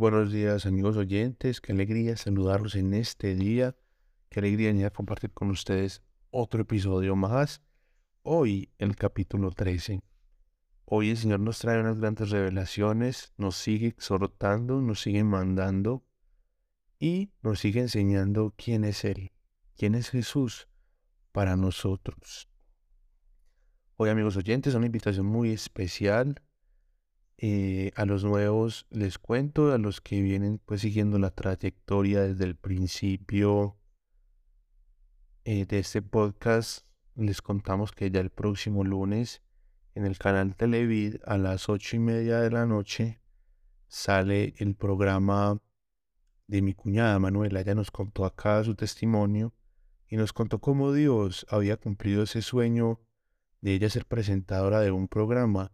buenos días amigos oyentes, qué alegría saludarlos en este día, qué alegría venir a compartir con ustedes otro episodio más. Hoy el capítulo 13. Hoy el Señor nos trae unas grandes revelaciones, nos sigue exhortando, nos sigue mandando y nos sigue enseñando quién es Él, quién es Jesús para nosotros. Hoy amigos oyentes, una invitación muy especial eh, a los nuevos les cuento, a los que vienen pues siguiendo la trayectoria desde el principio eh, de este podcast, les contamos que ya el próximo lunes en el canal Televid a las ocho y media de la noche sale el programa de mi cuñada Manuela. Ella nos contó acá su testimonio y nos contó cómo Dios había cumplido ese sueño de ella ser presentadora de un programa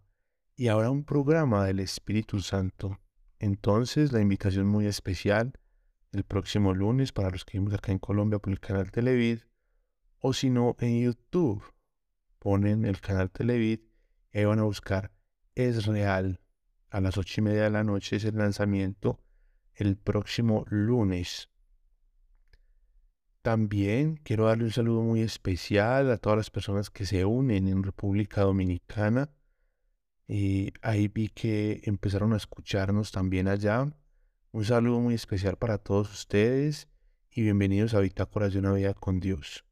y ahora un programa del Espíritu Santo. Entonces, la invitación muy especial el próximo lunes para los que vimos acá en Colombia por el canal Televid, o si no, en YouTube. Ponen el canal Televid y ahí van a buscar Es Real. A las ocho y media de la noche es el lanzamiento el próximo lunes. También quiero darle un saludo muy especial a todas las personas que se unen en República Dominicana y ahí vi que empezaron a escucharnos también allá. Un saludo muy especial para todos ustedes y bienvenidos a Bitácoras de una vida con Dios.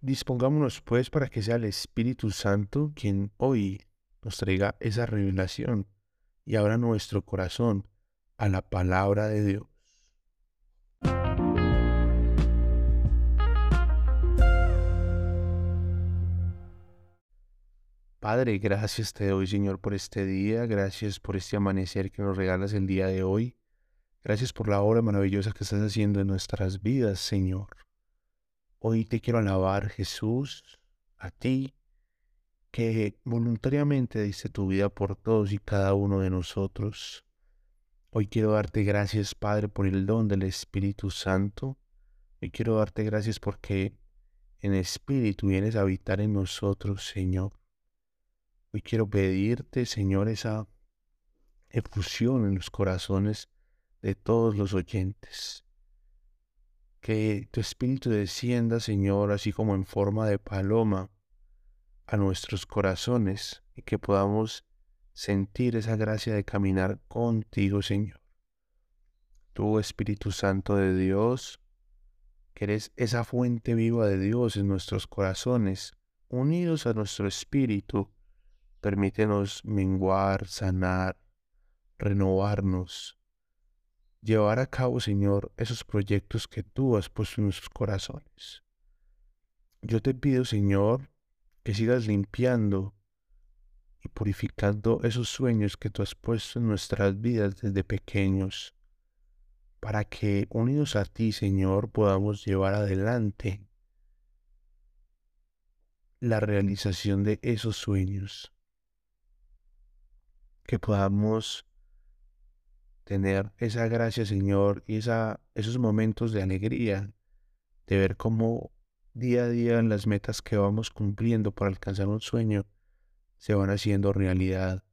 Dispongámonos pues para que sea el Espíritu Santo quien hoy nos traiga esa revelación y abra nuestro corazón a la palabra de Dios. Padre, gracias te doy, Señor, por este día. Gracias por este amanecer que nos regalas el día de hoy. Gracias por la obra maravillosa que estás haciendo en nuestras vidas, Señor. Hoy te quiero alabar, Jesús, a ti, que voluntariamente diste tu vida por todos y cada uno de nosotros. Hoy quiero darte gracias, Padre, por el don del Espíritu Santo. Hoy quiero darte gracias porque en Espíritu vienes a habitar en nosotros, Señor. Hoy quiero pedirte, Señor, esa efusión en los corazones de todos los oyentes. Que tu espíritu descienda, Señor, así como en forma de paloma a nuestros corazones y que podamos sentir esa gracia de caminar contigo, Señor. Tu Espíritu Santo de Dios, que eres esa fuente viva de Dios en nuestros corazones, unidos a nuestro espíritu, Permítenos menguar, sanar, renovarnos, llevar a cabo, Señor, esos proyectos que tú has puesto en nuestros corazones. Yo te pido, Señor, que sigas limpiando y purificando esos sueños que tú has puesto en nuestras vidas desde pequeños, para que unidos a ti, Señor, podamos llevar adelante la realización de esos sueños que podamos tener esa gracia, Señor, y esa, esos momentos de alegría, de ver cómo día a día las metas que vamos cumpliendo para alcanzar un sueño se van haciendo realidad,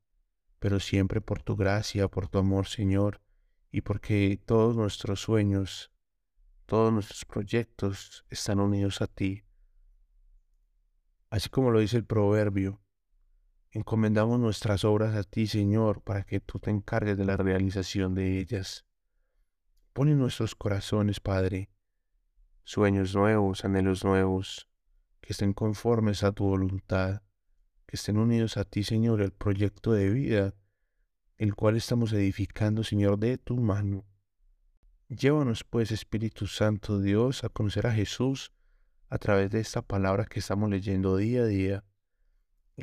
pero siempre por tu gracia, por tu amor, Señor, y porque todos nuestros sueños, todos nuestros proyectos están unidos a ti. Así como lo dice el proverbio, Encomendamos nuestras obras a ti, Señor, para que tú te encargues de la realización de ellas. Pon en nuestros corazones, Padre, sueños nuevos, anhelos nuevos, que estén conformes a tu voluntad, que estén unidos a ti, Señor, el proyecto de vida, el cual estamos edificando, Señor, de tu mano. Llévanos, pues, Espíritu Santo Dios, a conocer a Jesús a través de esta palabra que estamos leyendo día a día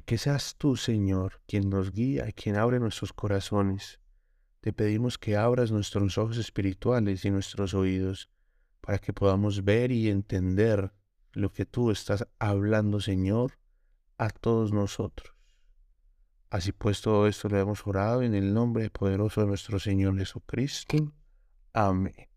que seas tú, Señor, quien nos guía y quien abre nuestros corazones. Te pedimos que abras nuestros ojos espirituales y nuestros oídos para que podamos ver y entender lo que tú estás hablando, Señor, a todos nosotros. Así pues, todo esto lo hemos orado en el nombre poderoso de nuestro Señor Jesucristo. Amén.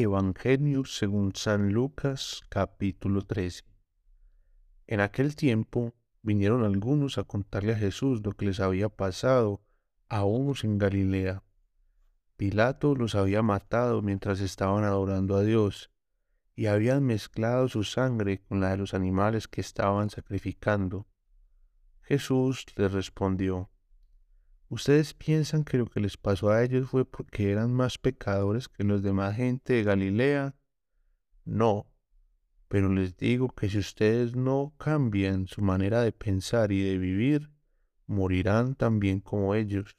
Evangelio según San Lucas capítulo 13. En aquel tiempo vinieron algunos a contarle a Jesús lo que les había pasado a unos en Galilea. Pilato los había matado mientras estaban adorando a Dios y habían mezclado su sangre con la de los animales que estaban sacrificando. Jesús les respondió, ¿Ustedes piensan que lo que les pasó a ellos fue porque eran más pecadores que los demás gente de Galilea? No, pero les digo que si ustedes no cambian su manera de pensar y de vivir, morirán también como ellos.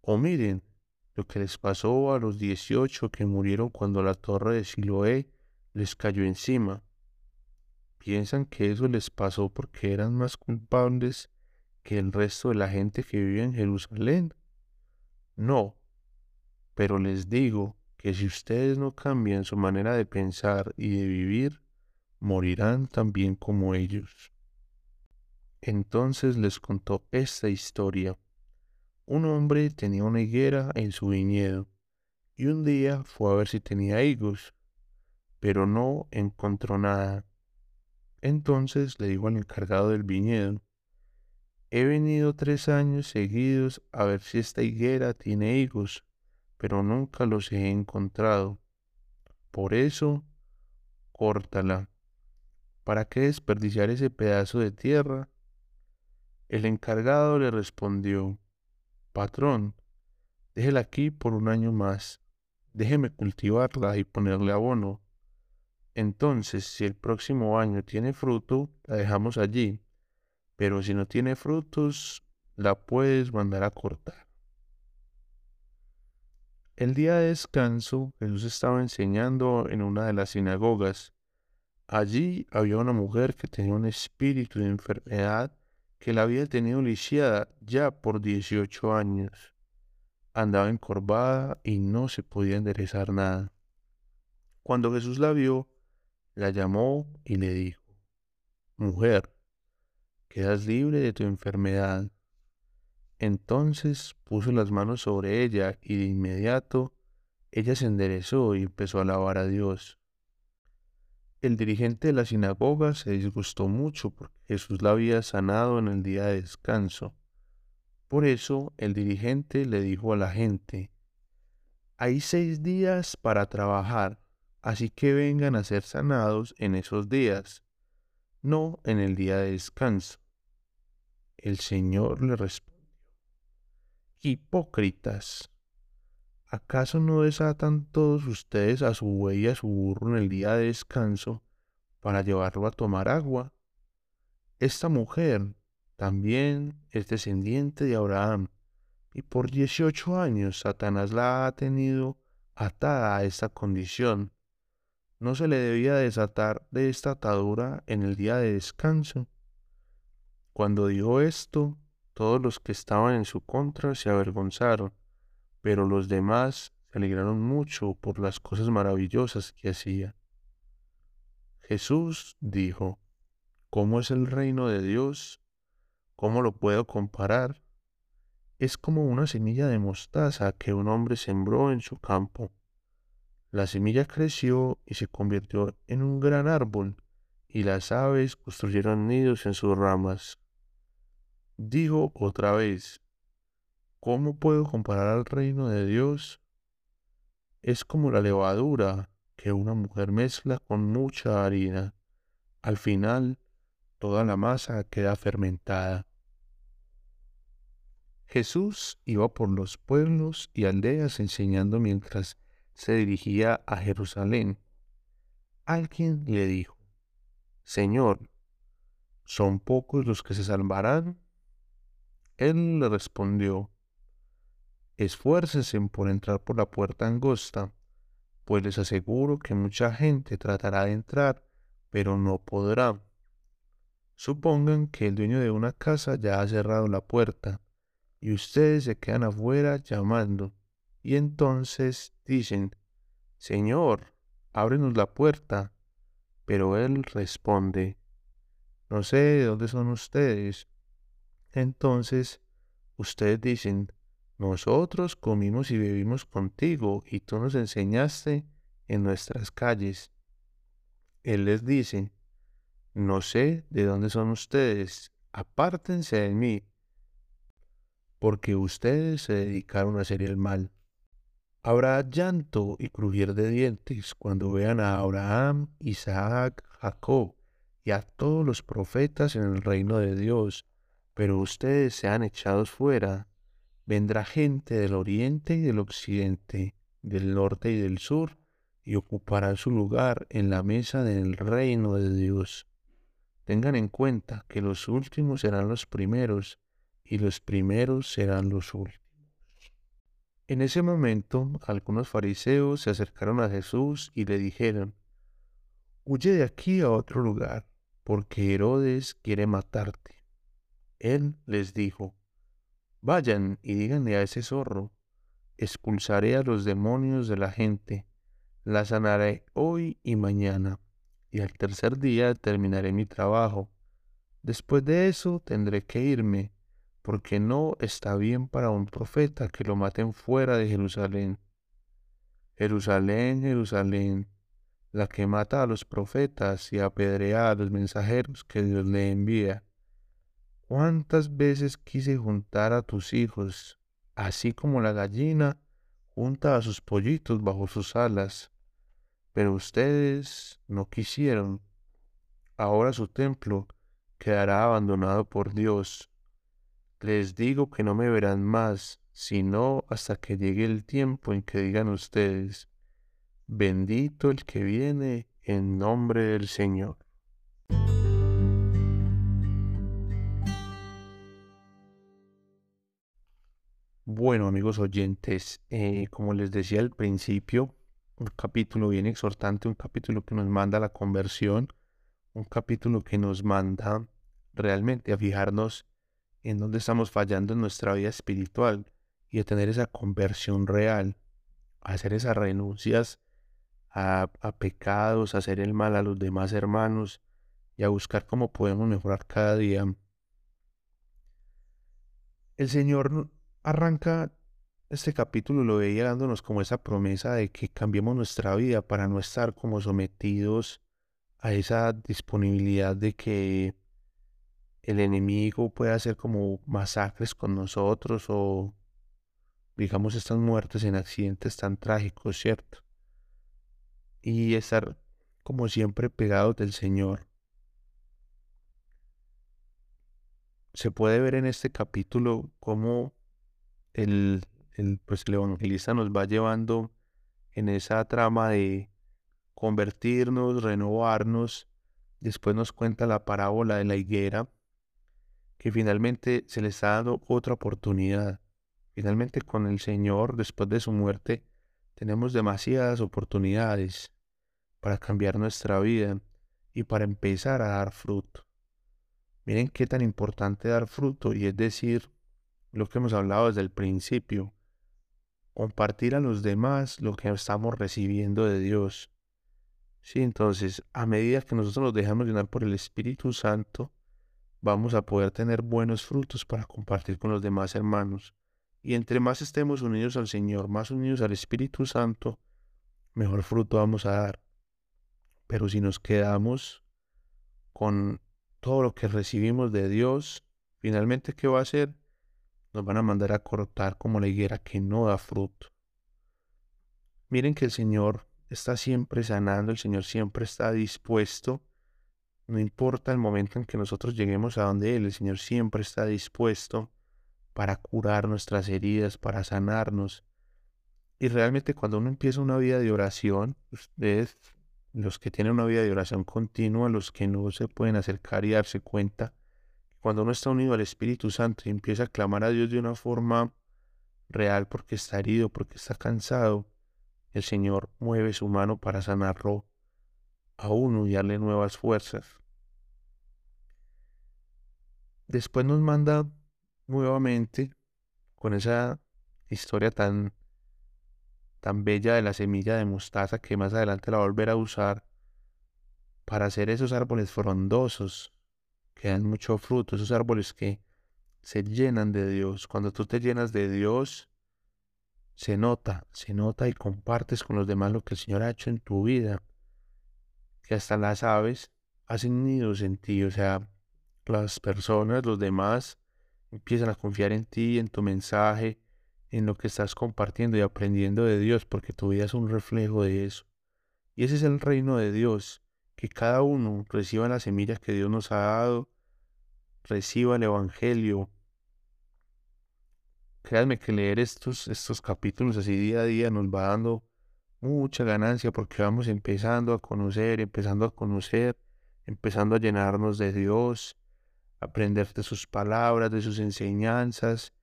O miren lo que les pasó a los dieciocho que murieron cuando la torre de Siloé les cayó encima. ¿Piensan que eso les pasó porque eran más culpables que el resto de la gente que vive en Jerusalén? No, pero les digo que si ustedes no cambian su manera de pensar y de vivir, morirán también como ellos. Entonces les contó esta historia. Un hombre tenía una higuera en su viñedo y un día fue a ver si tenía higos, pero no encontró nada. Entonces le dijo al encargado del viñedo, He venido tres años seguidos a ver si esta higuera tiene higos, pero nunca los he encontrado. Por eso, córtala. ¿Para qué desperdiciar ese pedazo de tierra? El encargado le respondió, Patrón, déjela aquí por un año más. Déjeme cultivarla y ponerle abono. Entonces, si el próximo año tiene fruto, la dejamos allí pero si no tiene frutos, la puedes mandar a cortar. El día de descanso, Jesús estaba enseñando en una de las sinagogas. Allí había una mujer que tenía un espíritu de enfermedad que la había tenido lisiada ya por 18 años. Andaba encorvada y no se podía enderezar nada. Cuando Jesús la vio, la llamó y le dijo, Mujer, quedas libre de tu enfermedad. Entonces puso las manos sobre ella y de inmediato ella se enderezó y empezó a alabar a Dios. El dirigente de la sinagoga se disgustó mucho porque Jesús la había sanado en el día de descanso. Por eso el dirigente le dijo a la gente, hay seis días para trabajar, así que vengan a ser sanados en esos días, no en el día de descanso. El Señor le respondió, Hipócritas, ¿acaso no desatan todos ustedes a su buey y a su burro en el día de descanso para llevarlo a tomar agua? Esta mujer también es descendiente de Abraham, y por dieciocho años Satanás la ha tenido atada a esta condición. ¿No se le debía desatar de esta atadura en el día de descanso? Cuando dijo esto, todos los que estaban en su contra se avergonzaron, pero los demás se alegraron mucho por las cosas maravillosas que hacía. Jesús dijo, ¿cómo es el reino de Dios? ¿Cómo lo puedo comparar? Es como una semilla de mostaza que un hombre sembró en su campo. La semilla creció y se convirtió en un gran árbol, y las aves construyeron nidos en sus ramas. Digo otra vez, ¿cómo puedo comparar al reino de Dios? Es como la levadura que una mujer mezcla con mucha harina. Al final, toda la masa queda fermentada. Jesús iba por los pueblos y aldeas enseñando mientras se dirigía a Jerusalén. Alguien le dijo, Señor, ¿son pocos los que se salvarán? Él le respondió, Esfuércense por entrar por la puerta angosta, pues les aseguro que mucha gente tratará de entrar, pero no podrá. Supongan que el dueño de una casa ya ha cerrado la puerta, y ustedes se quedan afuera llamando, y entonces dicen, Señor, ábrenos la puerta. Pero él responde, No sé de dónde son ustedes. Entonces ustedes dicen, nosotros comimos y bebimos contigo y tú nos enseñaste en nuestras calles. Él les dice, no sé de dónde son ustedes, apártense de mí, porque ustedes se dedicaron a hacer el mal. Habrá llanto y crujir de dientes cuando vean a Abraham, Isaac, Jacob y a todos los profetas en el reino de Dios, pero ustedes sean echados fuera. Vendrá gente del oriente y del occidente, del norte y del sur, y ocuparán su lugar en la mesa del reino de Dios. Tengan en cuenta que los últimos serán los primeros, y los primeros serán los últimos. En ese momento algunos fariseos se acercaron a Jesús y le dijeron, Huye de aquí a otro lugar, porque Herodes quiere matarte. Él les dijo, Vayan y díganle a ese zorro, expulsaré a los demonios de la gente, la sanaré hoy y mañana, y al tercer día terminaré mi trabajo. Después de eso tendré que irme porque no está bien para un profeta que lo maten fuera de Jerusalén. Jerusalén, Jerusalén, la que mata a los profetas y apedrea a los mensajeros que Dios le envía. ¿Cuántas veces quise juntar a tus hijos, así como la gallina junta a sus pollitos bajo sus alas? Pero ustedes no quisieron. Ahora su templo quedará abandonado por Dios les digo que no me verán más, sino hasta que llegue el tiempo en que digan ustedes, bendito el que viene en nombre del Señor. Bueno, amigos oyentes, eh, como les decía al principio, un capítulo bien exhortante, un capítulo que nos manda a la conversión, un capítulo que nos manda realmente a fijarnos en dónde estamos fallando en nuestra vida espiritual y a tener esa conversión real, a hacer esas renuncias a, pecados, a hacer el mal a los demás hermanos y a buscar cómo podemos mejorar cada día. El Señor arranca este capítulo, lo veía dándonos como esa promesa de que cambiemos nuestra vida para no estar como sometidos a esa disponibilidad de que el enemigo puede hacer como masacres con nosotros o digamos estas muertes en accidentes tan trágicos, ¿cierto? Y estar como siempre pegados del Señor. Se puede ver en este capítulo cómo el, el, pues el evangelista nos va llevando en esa trama de convertirnos, renovarnos. Después nos cuenta la parábola de la higuera que finalmente se les ha dado otra oportunidad. Finalmente con el Señor, después de su muerte, tenemos demasiadas oportunidades para cambiar nuestra vida y para empezar a dar fruto. Miren qué tan importante dar fruto y es decir, lo que hemos hablado desde el principio, compartir a los demás lo que estamos recibiendo de Dios. Sí, entonces, a medida que nosotros nos dejamos llenar por el Espíritu Santo, vamos a poder tener buenos frutos para compartir con los demás hermanos. Y entre más estemos unidos al Señor, más unidos al Espíritu Santo, mejor fruto vamos a dar. Pero si nos quedamos con todo lo que recibimos de Dios, finalmente, ¿qué va a hacer? Nos van a mandar a cortar como la higuera que no da fruto. Miren que el Señor está siempre sanando, el Señor siempre está dispuesto no importa el momento en que nosotros lleguemos a donde Él, el Señor siempre está dispuesto para curar nuestras heridas, para sanarnos. Y realmente cuando uno empieza una vida de oración, ustedes, los que tienen una vida de oración continua, los que no se pueden acercar y darse cuenta, cuando uno está unido al Espíritu Santo y empieza a clamar a Dios de una forma real porque está herido, porque está cansado, el Señor mueve su mano para sanarlo a uno y darle nuevas fuerzas. Después nos manda nuevamente con esa historia tan, tan bella de la semilla de mostaza que más adelante la va a volver a usar para hacer esos árboles frondosos que dan mucho fruto, esos árboles que se llenan de Dios. Cuando tú te llenas de Dios, se nota, se nota y compartes con los demás lo que el Señor ha hecho en tu vida, que hasta las aves hacen nidos en ti, o sea, las personas, los demás, empiezan a confiar en ti, en tu mensaje, en lo que estás compartiendo y aprendiendo de Dios, porque tu vida es un reflejo de eso. Y ese es el reino de Dios, que cada uno reciba las semillas que Dios nos ha dado, reciba el Evangelio. Créanme que leer estos, estos capítulos así día a día nos va dando mucha ganancia porque vamos empezando a conocer, empezando a conocer, empezando a llenarnos de Dios, aprender de sus palabras, de sus enseñanzas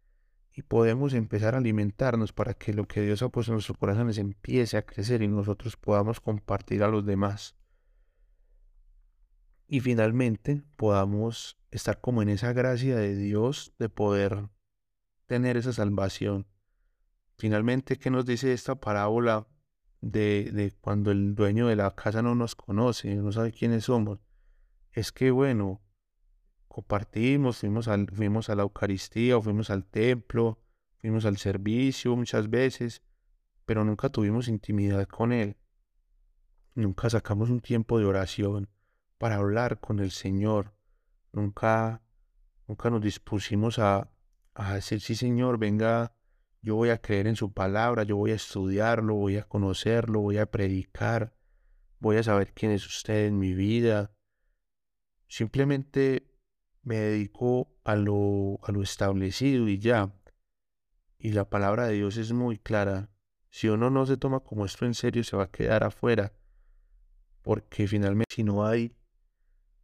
y podemos empezar a alimentarnos para que lo que Dios ha puesto en nuestros corazones empiece a crecer y nosotros podamos compartir a los demás. Y finalmente podamos estar como en esa gracia de Dios de poder tener esa salvación. Finalmente, ¿qué nos dice esta parábola de, de cuando el dueño de la casa no nos conoce, no sabe quiénes somos? Es que, bueno, compartimos, fuimos, al, fuimos a la Eucaristía, o fuimos al templo, fuimos al servicio muchas veces, pero nunca tuvimos intimidad con Él. Nunca sacamos un tiempo de oración para hablar con el Señor. Nunca, nunca nos dispusimos a, a decir, sí Señor, venga, yo voy a creer en su palabra, yo voy a estudiarlo, voy a conocerlo, voy a predicar, voy a saber quién es usted en mi vida. Simplemente me dedico a lo, a lo establecido y ya. Y la palabra de Dios es muy clara. Si uno no se toma como esto en serio, se va a quedar afuera. Porque finalmente si no hay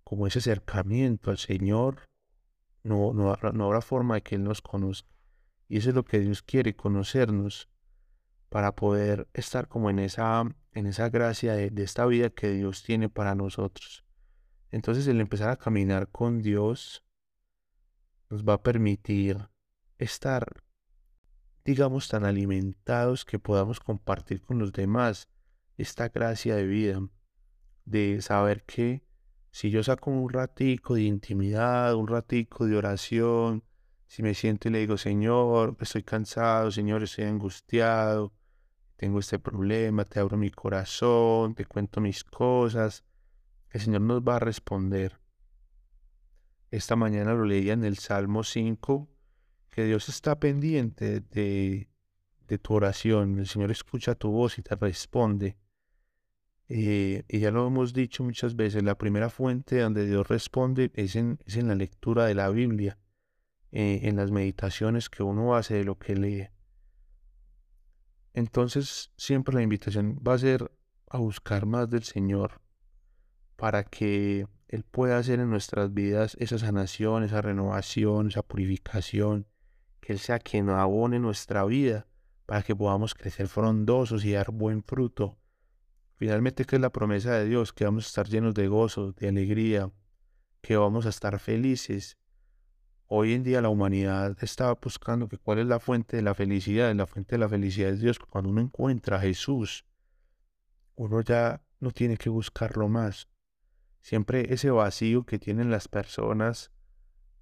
como ese acercamiento al Señor, no, no, no habrá forma de que Él nos conozca. Y eso es lo que Dios quiere, conocernos, para poder estar como en esa, en esa gracia de, de esta vida que Dios tiene para nosotros. Entonces el empezar a caminar con Dios nos va a permitir estar, digamos, tan alimentados que podamos compartir con los demás esta gracia de vida, de saber que si yo saco un ratico de intimidad, un ratico de oración, si me siento y le digo, Señor, estoy cansado, Señor, estoy angustiado, tengo este problema, te abro mi corazón, te cuento mis cosas, el Señor nos va a responder. Esta mañana lo leía en el Salmo 5, que Dios está pendiente de, de tu oración. El Señor escucha tu voz y te responde. Eh, y ya lo hemos dicho muchas veces, la primera fuente donde Dios responde es en, es en la lectura de la Biblia, eh, en las meditaciones que uno hace de lo que lee. Entonces siempre la invitación va a ser a buscar más del Señor, para que Él pueda hacer en nuestras vidas esa sanación, esa renovación, esa purificación, que Él sea quien abone nuestra vida para que podamos crecer frondosos y dar buen fruto. Finalmente, que es la promesa de Dios? Que vamos a estar llenos de gozo, de alegría, que vamos a estar felices. Hoy en día la humanidad está buscando que cuál es la fuente de la felicidad. La fuente de la felicidad es Dios. Cuando uno encuentra a Jesús, uno ya no tiene que buscarlo más. Siempre ese vacío que tienen las personas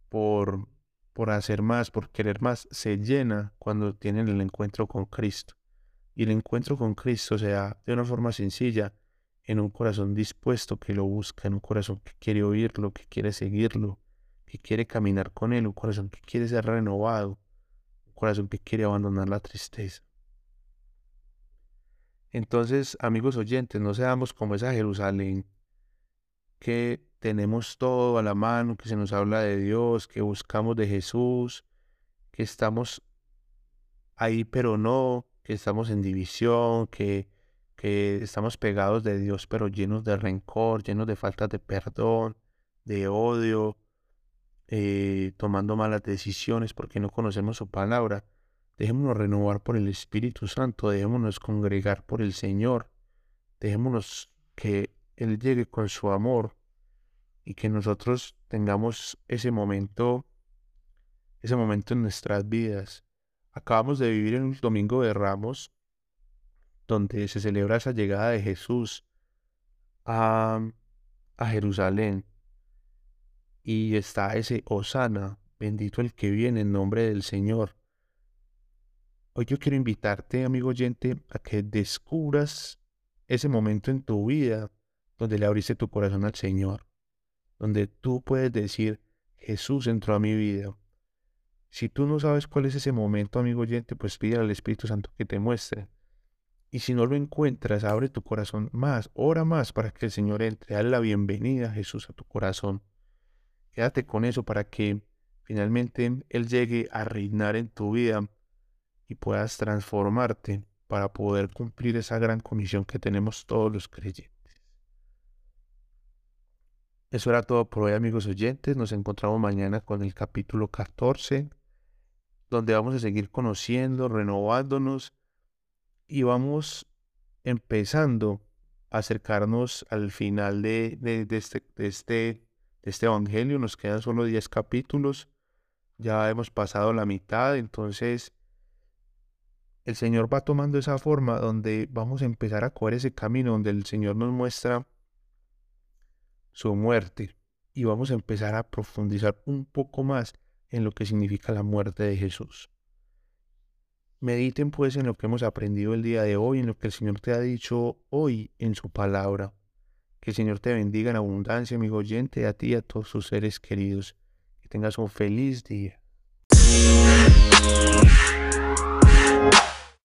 por, por hacer más, por querer más, se llena cuando tienen el encuentro con Cristo. Y el encuentro con Cristo se da de una forma sencilla, en un corazón dispuesto que lo busca, en un corazón que quiere oírlo, que quiere seguirlo, que quiere caminar con Él, un corazón que quiere ser renovado, un corazón que quiere abandonar la tristeza. Entonces, amigos oyentes, no seamos como esa Jerusalén que tenemos todo a la mano, que se nos habla de Dios, que buscamos de Jesús, que estamos ahí pero no, que estamos en división, que, que estamos pegados de Dios pero llenos de rencor, llenos de falta de perdón, de odio, eh, tomando malas decisiones porque no conocemos su palabra. Dejémonos renovar por el Espíritu Santo, dejémonos congregar por el Señor, dejémonos que él llegue con su amor y que nosotros tengamos ese momento, ese momento en nuestras vidas. Acabamos de vivir un domingo de Ramos, donde se celebra esa llegada de Jesús a, a Jerusalén. Y está ese Osana, bendito el que viene en nombre del Señor. Hoy yo quiero invitarte, amigo oyente, a que descubras ese momento en tu vida donde le abriste tu corazón al Señor, donde tú puedes decir, Jesús entró a mi vida. Si tú no sabes cuál es ese momento, amigo oyente, pues pide al Espíritu Santo que te muestre. Y si no lo encuentras, abre tu corazón más, ora más para que el Señor entre. Dale la bienvenida, Jesús, a tu corazón. Quédate con eso para que finalmente Él llegue a reinar en tu vida y puedas transformarte para poder cumplir esa gran comisión que tenemos todos los creyentes. Eso era todo por hoy, amigos oyentes. Nos encontramos mañana con el capítulo 14, donde vamos a seguir conociendo, renovándonos y vamos empezando a acercarnos al final de, este, este, este evangelio. Nos quedan solo 10 capítulos. Ya hemos pasado la mitad, entonces el Señor va tomando esa forma donde vamos a empezar a coger ese camino donde el Señor nos muestra su muerte y vamos a empezar a profundizar un poco más en lo que significa la muerte de Jesús. Mediten pues en lo que hemos aprendido el día de hoy, en lo que el Señor te ha dicho hoy en su palabra. Que el Señor te bendiga en abundancia, amigo oyente, a ti y a todos sus seres queridos. Que tengas un feliz día.